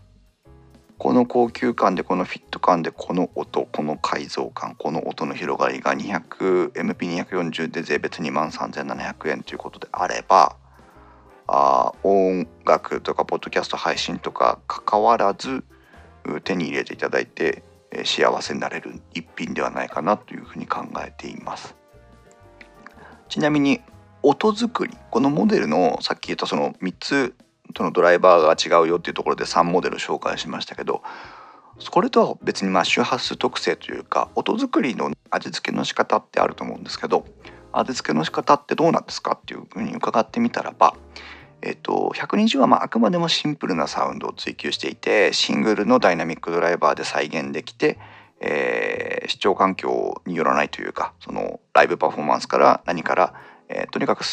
この高級感でこのフィット感でこの音この改造感この音の広がりが 200MP240 で税別2万3700円ということであればあ音楽とかポッドキャスト配信とか関わらず手に入れていただいて幸せになれる一品ではないかなというふうに考えています。ちなみに音作りこのモデルのさっき言ったその3つとのドライバーが違うよっていうところで3モデル紹介しましたけどこれとは別にまあ周波数特性というか音作りの味付けの仕方ってあると思うんですけど味付けの仕方ってどうなんですかっていうふうに伺ってみたらばえっと、120はまああくまでもシンプルなサウンドを追求していてシングルのダイナミックドライバーで再現できて、えー、視聴環境によらないというかそのライブパフォーマンスから何から、えー、とにかく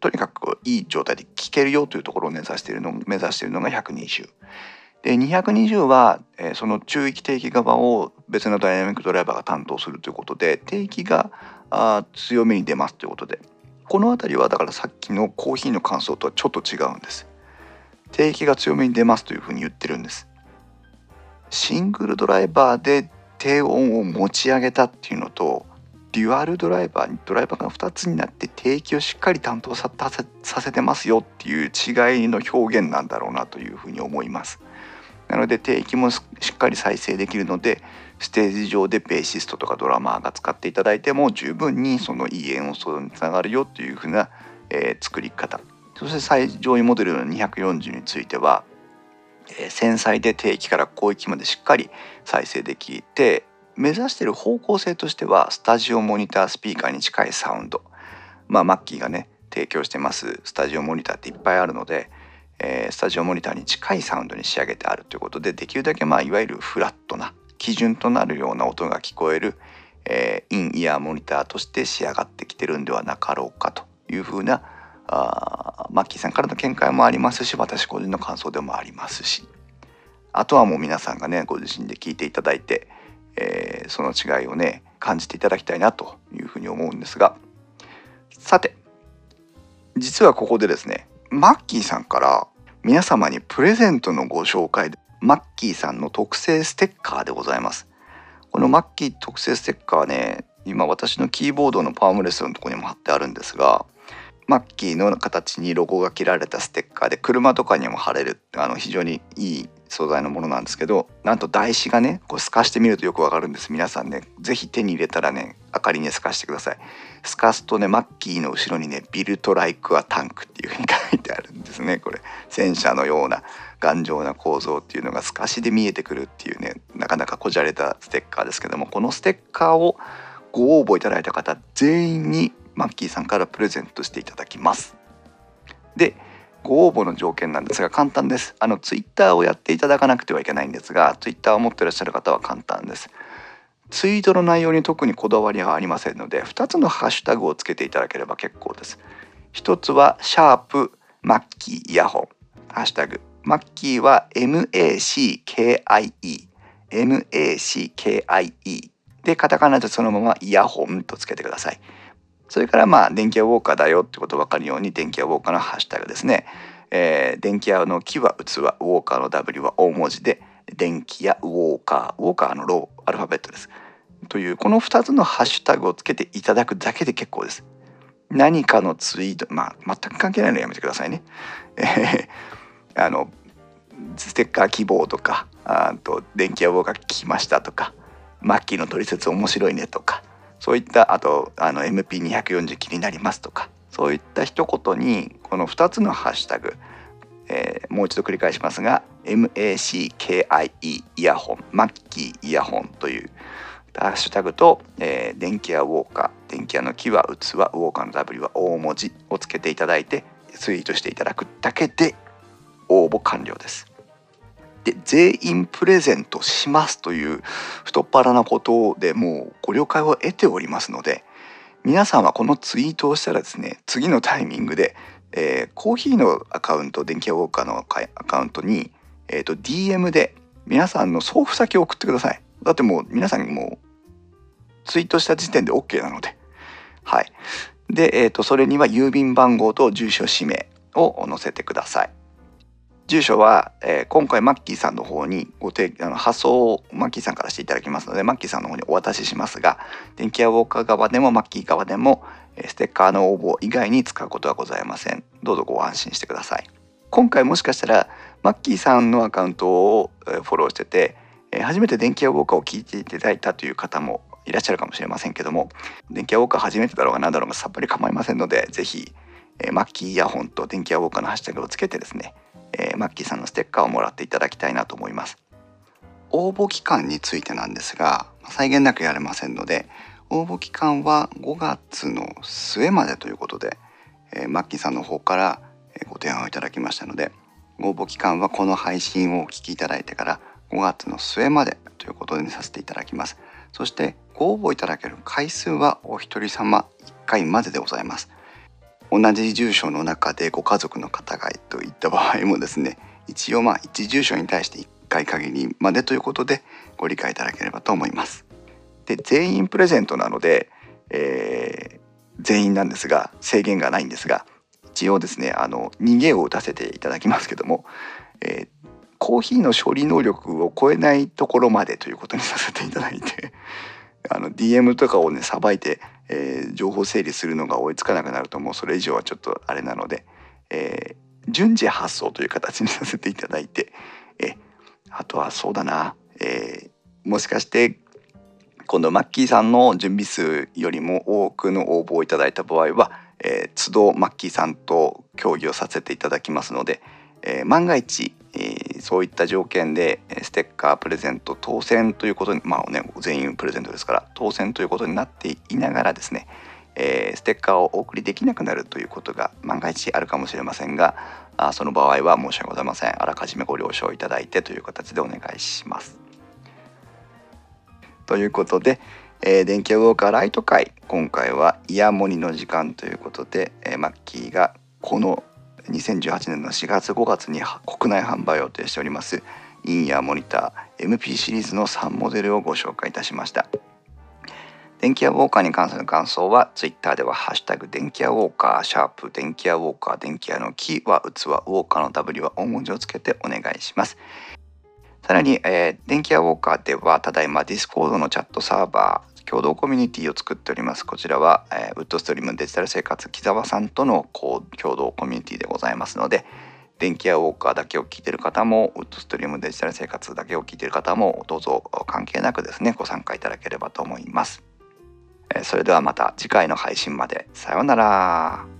とにかくいい状態で聴けるよというところを目指しているの目指しているのが120。で220は、えー、その中域定期側を別のダイナミックドライバーが担当するということで定期があ強めに出ますということでこの辺りはだからさっきのコーヒーの感想とはちょっと違うんです。定期が強めに出ますというふうに言ってるんです。シングルドライバーで低音を持ち上げたっていうのとデュアルドライバーにドライバーが2つになって定期をしっかり担当させてますよっていう違いの表現なんだろうなというふうに思います。なので定期もしっかり再生できるのでステージ上でベーシストとかドラマーが使っていただいても十分にそのいい演奏につながるよというふうな、えー、作り方。そして最上位モデルの240については、えー、繊細で低域から広域までしっかり再生できて目指している方向性としてはスタジオモニタースピーカーに近いサウンド。まあマッキーがね提供してますスタジオモニターっていっぱいあるので、えー、スタジオモニターに近いサウンドに仕上げてあるということでできるだけまあいわゆるフラットな基準となるような音が聞こえる、えー、インイヤーモニターとして仕上がってきてるんではなかろうかというふうなあマッキーさんからの見解もありますし私個人の感想でもありますし。あとはもう皆さんがねご自身で聞いていただいて、えー、その違いをね感じていただきたいなというふうに思うんですが。さて実はここでですねマッキーさんから皆様にプレゼントのご紹介でマッキーさんの特製ステッカーでございます。このマッキー特製ステッカーね今私のキーボードのパワームレスのとこにも貼ってあるんですがマッキーの形にロゴが切られたステッカーで車とかにも貼れるあの非常にいい素材のものなんですけどなんと台紙がねこう透かしてみるとよくわかるんです。皆さんね是非手に入れたらね明かりに透かしてください。透かすとねマッキーの後ろにね「ビルトライクアタンク」っていうふうに書いてあるんですねこれ。戦車のような頑丈な構造っていうのが透かしで見えてくるっていうねなかなかこじゃれたステッカーですけどもこのステッカーをご応募いただいた方全員にマッキーさんからプレゼントしていただきますでご応募の条件なんですが簡単です。あのツイッターをやっていただかなくてはいけないんですが、ツイッターを持ってらっしゃる方は簡単です。ツイートの内容に特にこだわりはありませんので、2つのハッシュタグをつけていただければ結構です。1つはシャープマッキーイヤホン。ハッシュタグ。マッキーは MACKIE。MACKIE。で、カタカナでそのままイヤホンとつけてください。それからまあ電気屋ウォーカーだよってこと分かるように電気屋ウォーカーのハッシュタグですね。えー、電気屋の木は器、ウォーカーの W は大文字で、電気屋ウォーカー、ウォーカーのロー、アルファベットです。というこの2つのハッシュタグをつけていただくだけで結構です。何かのツイート、まあ全く関係ないのやめてくださいね。えー、あのステッカー希望とか、あと電気屋ウォーカー聞きましたとか、マッキーの取説面白いねとか、そういったあとあの MP240 気になりますとかそういった一言にこの2つのハッシュタグ、えー、もう一度繰り返しますが MACKIE イヤホンマッキーイヤホンというハッシュタグと、えー、電気屋ウォーカー電気屋の木は器ウォーカーの W は大文字をつけていただいてツイートしていただくだけで応募完了です。で全員プレゼントしますという太っ腹なことでもうご了解を得ておりますので皆さんはこのツイートをしたらですね次のタイミングで、えー、コーヒーのアカウント電気屋ウォーカーのアカウントに、えーと、DM で皆さんの送付先を送ってください。だってもう皆さんもうツイートした時点で OK なので。はい。で、えーとそれには郵便番号と住所氏名を載せてください。住所は、えー、今回マッキーさんの方にご提あの発送をマッキーさんからしていただきますのでマッキーさんの方にお渡ししますが電気屋ウォーカー側でもマッキー側でもえステッカーの応募以外に使うことはございません。どうぞご安心してください。今回もしかしたらマッキーさんのアカウントをフォローしててえ初めて電気屋ウォーカーを聞いていただいたという方もいらっしゃるかもしれませんけども電気屋ウォーカー初めてだろうが何だろうがさっぱり構いませんので是非マッキーイヤホンと電気屋ウォーカーのハッシュタグをつけてですねえー、マッキーさんのステッカーをもらっていただきたいなと思います。応募期間についてなんですが際限なくやれませんので応募期間は5月の末までということで、えー、マッキーさんの方からご提案をいただきましたので応募期間はこの配信をお聞きいただいてから5月の末までということにさせていただきます。そしてご応募いただける回数はお一人様1回まででございます。同じ住所の中でご家族の方がといった場合もですね一応まあ1住所に対して1回限りまでということでご理解いただければと思います。で全員プレゼントなので、えー、全員なんですが制限がないんですが一応ですねあの逃げを打たせていただきますけども、えー、コーヒーの処理能力を超えないところまでということにさせていただいてあの DM とかをねさばいてえー、情報整理するのが追いつかなくなるともうそれ以上はちょっとあれなので、えー、順次発送という形にさせていただいて、えあとはそうだな、えー、もしかして今度マッキーさんの準備数よりも多くの応募をいただいた場合は、えー、都度マッキーさんと協議をさせていただきますので、えー、万が一、そういった条件でステッカープレゼント当選ということにまあね全員プレゼントですから当選ということになっていながらですね、えー、ステッカーをお送りできなくなるということが万が一あるかもしれませんがあその場合は申し訳ございませんあらかじめご了承いただいてという形でお願いします。ということで、えー、電気ウォーカーライト会今回はイヤモニの時間ということで、えー、マッキーがこの2018年の4月5月に国内販売を予定しておりますインヤーモニター MP シリーズの3モデルをご紹介いたしました。電気屋ウォーカーに関する感想は Twitter では「ハッシュタグ電気屋ウォーカー」シャープ電気屋ウォーカー電気屋の木は器ウォーカーの W は大文字をつけてお願いします。さらに、えー、電気屋ウォーカーではただいま Discord のチャットサーバー共同コミュニティを作っておりますこちらは、えー、ウッドストリームデジタル生活木澤さんとの共同コミュニティでございますので電気やウォーカーだけを聞いてる方もウッドストリームデジタル生活だけを聞いてる方もどうぞ関係なくですねご参加いただければと思います。それではまた次回の配信まで。さようなら。